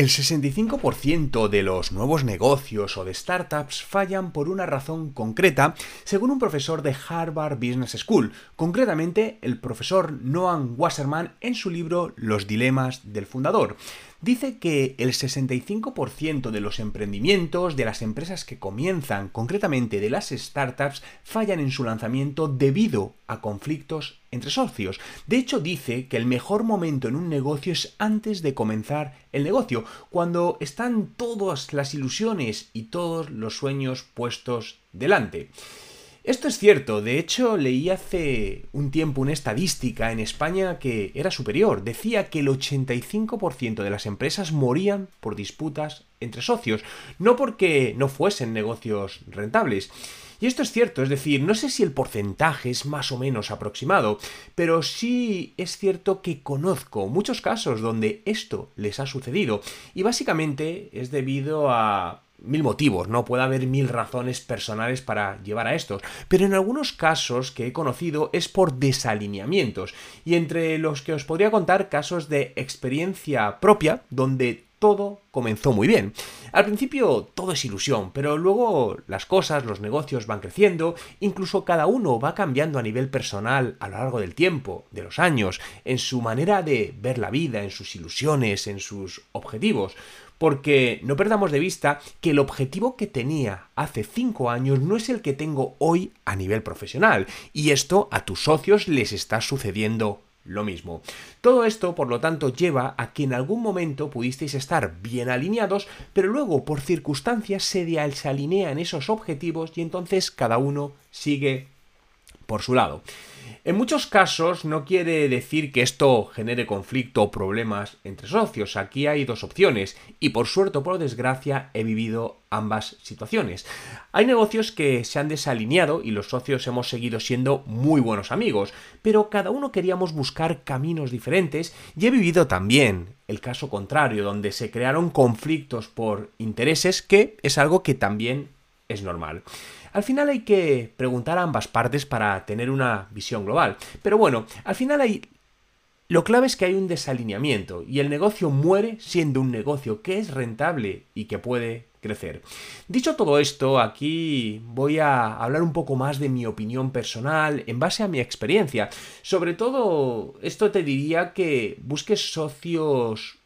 El 65% de los nuevos negocios o de startups fallan por una razón concreta, según un profesor de Harvard Business School, concretamente el profesor Noam Wasserman en su libro Los dilemas del fundador dice que el 65% de los emprendimientos, de las empresas que comienzan, concretamente de las startups, fallan en su lanzamiento debido a conflictos entre socios. De hecho, dice que el mejor momento en un negocio es antes de comenzar el negocio, cuando están todas las ilusiones y todos los sueños puestos delante. Esto es cierto, de hecho leí hace un tiempo una estadística en España que era superior. Decía que el 85% de las empresas morían por disputas entre socios, no porque no fuesen negocios rentables. Y esto es cierto, es decir, no sé si el porcentaje es más o menos aproximado, pero sí es cierto que conozco muchos casos donde esto les ha sucedido y básicamente es debido a mil motivos, ¿no? Puede haber mil razones personales para llevar a estos, pero en algunos casos que he conocido es por desalineamientos, y entre los que os podría contar casos de experiencia propia, donde todo comenzó muy bien. Al principio todo es ilusión, pero luego las cosas, los negocios van creciendo, incluso cada uno va cambiando a nivel personal a lo largo del tiempo, de los años, en su manera de ver la vida, en sus ilusiones, en sus objetivos porque no perdamos de vista que el objetivo que tenía hace 5 años no es el que tengo hoy a nivel profesional, y esto a tus socios les está sucediendo lo mismo. Todo esto, por lo tanto, lleva a que en algún momento pudisteis estar bien alineados, pero luego por circunstancias se desalinean esos objetivos y entonces cada uno sigue por su lado. En muchos casos no quiere decir que esto genere conflicto o problemas entre socios. Aquí hay dos opciones y por suerte o por desgracia he vivido ambas situaciones. Hay negocios que se han desalineado y los socios hemos seguido siendo muy buenos amigos, pero cada uno queríamos buscar caminos diferentes y he vivido también el caso contrario, donde se crearon conflictos por intereses, que es algo que también es normal. Al final hay que preguntar a ambas partes para tener una visión global. Pero bueno, al final hay... Lo clave es que hay un desalineamiento y el negocio muere siendo un negocio que es rentable y que puede crecer. Dicho todo esto, aquí voy a hablar un poco más de mi opinión personal en base a mi experiencia. Sobre todo, esto te diría que busques socios,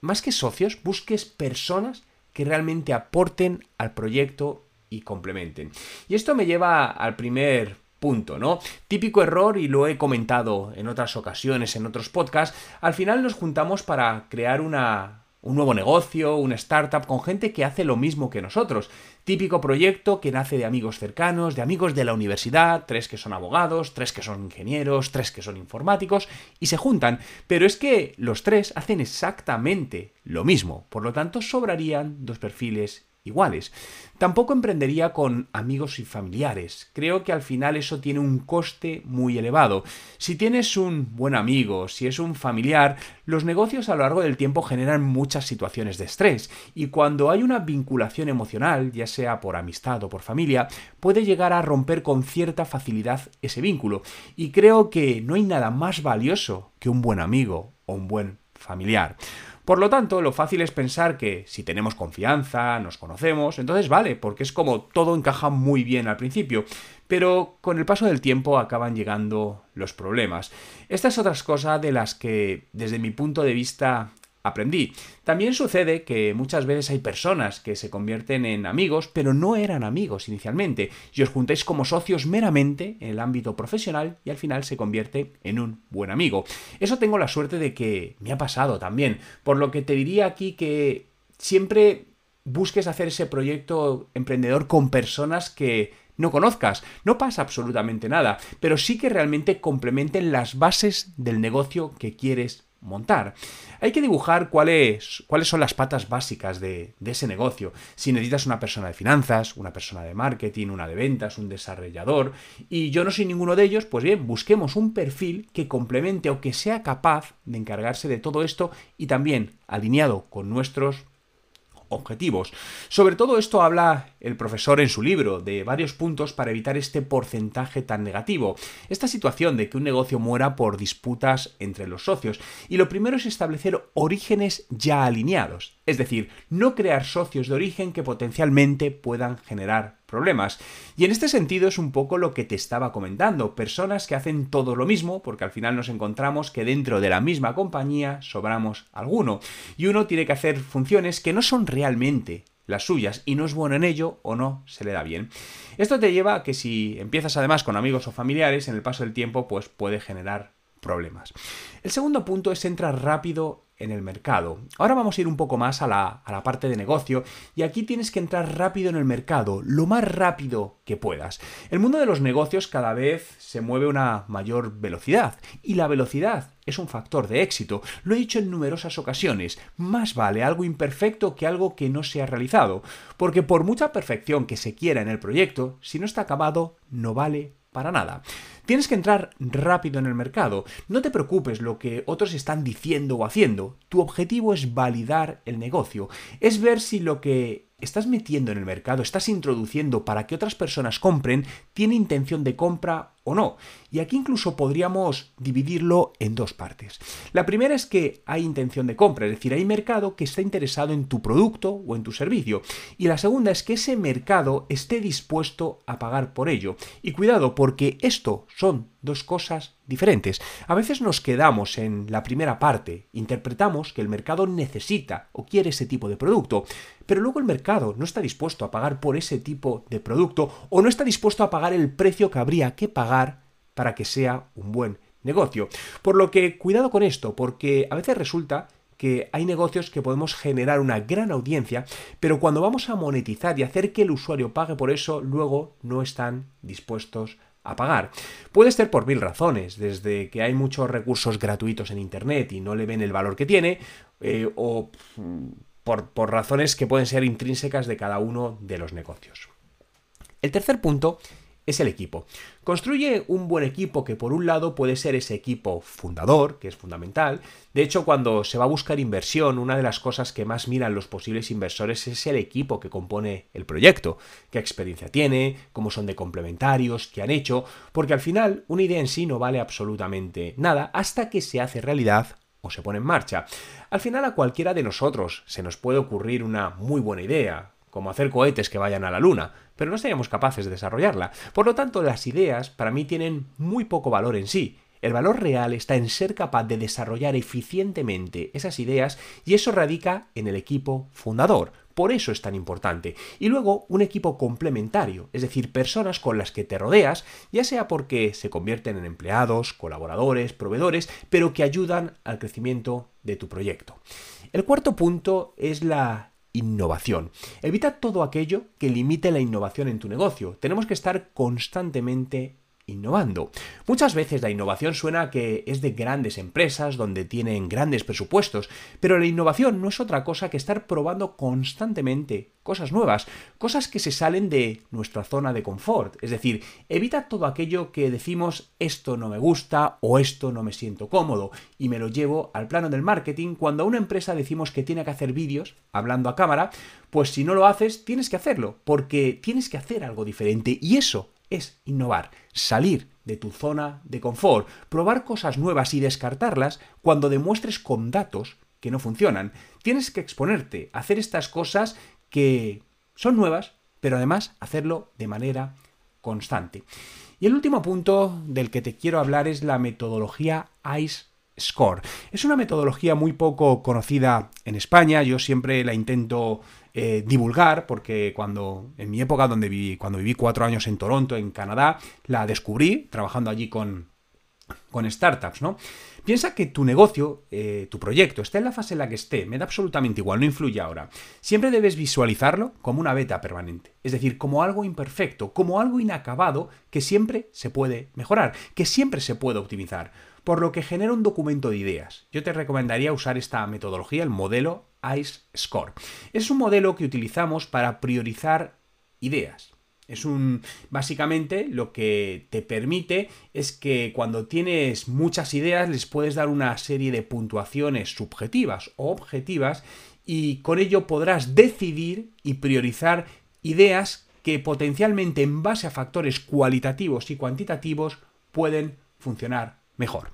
más que socios, busques personas que realmente aporten al proyecto y complementen. Y esto me lleva al primer punto, ¿no? Típico error, y lo he comentado en otras ocasiones, en otros podcasts, al final nos juntamos para crear una, un nuevo negocio, una startup con gente que hace lo mismo que nosotros. Típico proyecto que nace de amigos cercanos, de amigos de la universidad, tres que son abogados, tres que son ingenieros, tres que son informáticos, y se juntan. Pero es que los tres hacen exactamente lo mismo, por lo tanto sobrarían dos perfiles iguales. Tampoco emprendería con amigos y familiares. Creo que al final eso tiene un coste muy elevado. Si tienes un buen amigo, si es un familiar, los negocios a lo largo del tiempo generan muchas situaciones de estrés y cuando hay una vinculación emocional, ya sea por amistad o por familia, puede llegar a romper con cierta facilidad ese vínculo. Y creo que no hay nada más valioso que un buen amigo o un buen familiar. Por lo tanto, lo fácil es pensar que si tenemos confianza, nos conocemos, entonces vale, porque es como todo encaja muy bien al principio, pero con el paso del tiempo acaban llegando los problemas. Esta es otra cosa de las que, desde mi punto de vista, aprendí. También sucede que muchas veces hay personas que se convierten en amigos, pero no eran amigos inicialmente, y os juntáis como socios meramente en el ámbito profesional y al final se convierte en un buen amigo. Eso tengo la suerte de que me ha pasado también, por lo que te diría aquí que siempre busques hacer ese proyecto emprendedor con personas que no conozcas. No pasa absolutamente nada, pero sí que realmente complementen las bases del negocio que quieres montar. Hay que dibujar cuáles, cuáles son las patas básicas de, de, ese negocio. Si necesitas una persona de finanzas, una persona de marketing, una de ventas, un desarrollador, y yo no soy ninguno de ellos, pues bien, busquemos un perfil que complemente o que sea capaz de encargarse de todo esto y también alineado con nuestros objetivos. Sobre todo esto habla el profesor en su libro, de varios puntos para evitar este porcentaje tan negativo, esta situación de que un negocio muera por disputas entre los socios. Y lo primero es establecer orígenes ya alineados, es decir, no crear socios de origen que potencialmente puedan generar problemas. Y en este sentido es un poco lo que te estaba comentando, personas que hacen todo lo mismo, porque al final nos encontramos que dentro de la misma compañía sobramos alguno, y uno tiene que hacer funciones que no son realmente las suyas y no es bueno en ello o no se le da bien. Esto te lleva a que si empiezas además con amigos o familiares, en el paso del tiempo pues puede generar problemas. El segundo punto es entrar rápido en el mercado. Ahora vamos a ir un poco más a la, a la, parte de negocio y aquí tienes que entrar rápido en el mercado, lo más rápido que puedas. El mundo de los negocios cada vez se mueve a una mayor velocidad y la velocidad es un factor de éxito. Lo he dicho en numerosas ocasiones, más vale algo imperfecto que algo que no se ha realizado, porque por mucha perfección que se quiera en el proyecto, si no está acabado, no vale para nada. Tienes que entrar rápido en el mercado. No te preocupes lo que otros están diciendo o haciendo. Tu objetivo es validar el negocio. Es ver si lo que estás metiendo en el mercado, estás introduciendo para que otras personas compren, tiene intención de compra o no. Y aquí incluso podríamos dividirlo en dos partes. La primera es que hay intención de compra, es decir, hay mercado que está interesado en tu producto o en tu servicio. Y la segunda es que ese mercado esté dispuesto a pagar por ello. Y cuidado, porque esto son dos cosas diferentes. A veces nos quedamos en la primera parte, interpretamos que el mercado necesita o quiere ese tipo de producto, pero luego el mercado no está dispuesto a pagar por ese tipo de producto o no está dispuesto a pagar el precio que habría que pagar para que sea un buen negocio. Por lo que cuidado con esto, porque a veces resulta que hay negocios que podemos generar una gran audiencia, pero cuando vamos a monetizar y hacer que el usuario pague por eso, luego no están dispuestos a pagar. Puede ser por mil razones, desde que hay muchos recursos gratuitos en Internet y no le ven el valor que tiene, eh, o mm, por, por razones que pueden ser intrínsecas de cada uno de los negocios. El tercer punto es el equipo. Construye un buen equipo que por un lado puede ser ese equipo fundador, que es fundamental. De hecho, cuando se va a buscar inversión, una de las cosas que más miran los posibles inversores es el equipo que compone el proyecto. Qué experiencia tiene, cómo son de complementarios, qué han hecho, porque al final una idea en sí no vale absolutamente nada hasta que se hace realidad o se pone en marcha. Al final a cualquiera de nosotros se nos puede ocurrir una muy buena idea, como hacer cohetes que vayan a la luna, pero no seríamos capaces de desarrollarla. Por lo tanto, las ideas para mí tienen muy poco valor en sí. El valor real está en ser capaz de desarrollar eficientemente esas ideas y eso radica en el equipo fundador. Por eso es tan importante. Y luego un equipo complementario, es decir, personas con las que te rodeas, ya sea porque se convierten en empleados, colaboradores, proveedores, pero que ayudan al crecimiento de tu proyecto. El cuarto punto es la innovación. Evita todo aquello que limite la innovación en tu negocio. Tenemos que estar constantemente innovando. Muchas veces la innovación suena que es de grandes empresas donde tienen grandes presupuestos, pero la innovación no es otra cosa que estar probando constantemente cosas nuevas, cosas que se salen de nuestra zona de confort. Es decir, evita todo aquello que decimos esto no me gusta o esto no me siento cómodo y me lo llevo al plano del marketing cuando a una empresa decimos que tiene que hacer vídeos hablando a cámara, pues si no lo haces tienes que hacerlo porque tienes que hacer algo diferente y eso es innovar, salir de tu zona de confort, probar cosas nuevas y descartarlas cuando demuestres con datos que no funcionan. Tienes que exponerte, hacer estas cosas que son nuevas, pero además hacerlo de manera constante. Y el último punto del que te quiero hablar es la metodología ICE Score. Es una metodología muy poco conocida en España, yo siempre la intento eh, divulgar, porque cuando en mi época donde viví, cuando viví cuatro años en Toronto, en Canadá, la descubrí trabajando allí con, con startups, ¿no? Piensa que tu negocio, eh, tu proyecto, esté en la fase en la que esté, me da absolutamente igual, no influye ahora. Siempre debes visualizarlo como una beta permanente, es decir, como algo imperfecto, como algo inacabado que siempre se puede mejorar, que siempre se puede optimizar por lo que genera un documento de ideas. Yo te recomendaría usar esta metodología, el modelo ICE Score. Es un modelo que utilizamos para priorizar ideas. Es un. Básicamente, lo que te permite es que cuando tienes muchas ideas, les puedes dar una serie de puntuaciones subjetivas o objetivas y con ello podrás decidir y priorizar ideas que potencialmente en base a factores cualitativos y cuantitativos pueden funcionar mejor.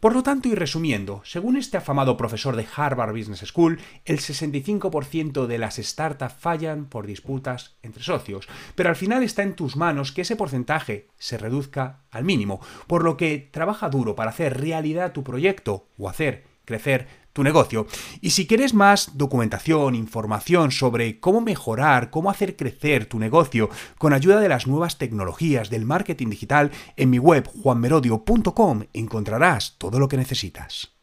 Por lo tanto, y resumiendo, según este afamado profesor de Harvard Business School, el 65% de las startups fallan por disputas entre socios, pero al final está en tus manos que ese porcentaje se reduzca al mínimo, por lo que trabaja duro para hacer realidad tu proyecto o hacer crecer tu negocio. Y si quieres más documentación, información sobre cómo mejorar, cómo hacer crecer tu negocio con ayuda de las nuevas tecnologías del marketing digital, en mi web juanmerodio.com encontrarás todo lo que necesitas.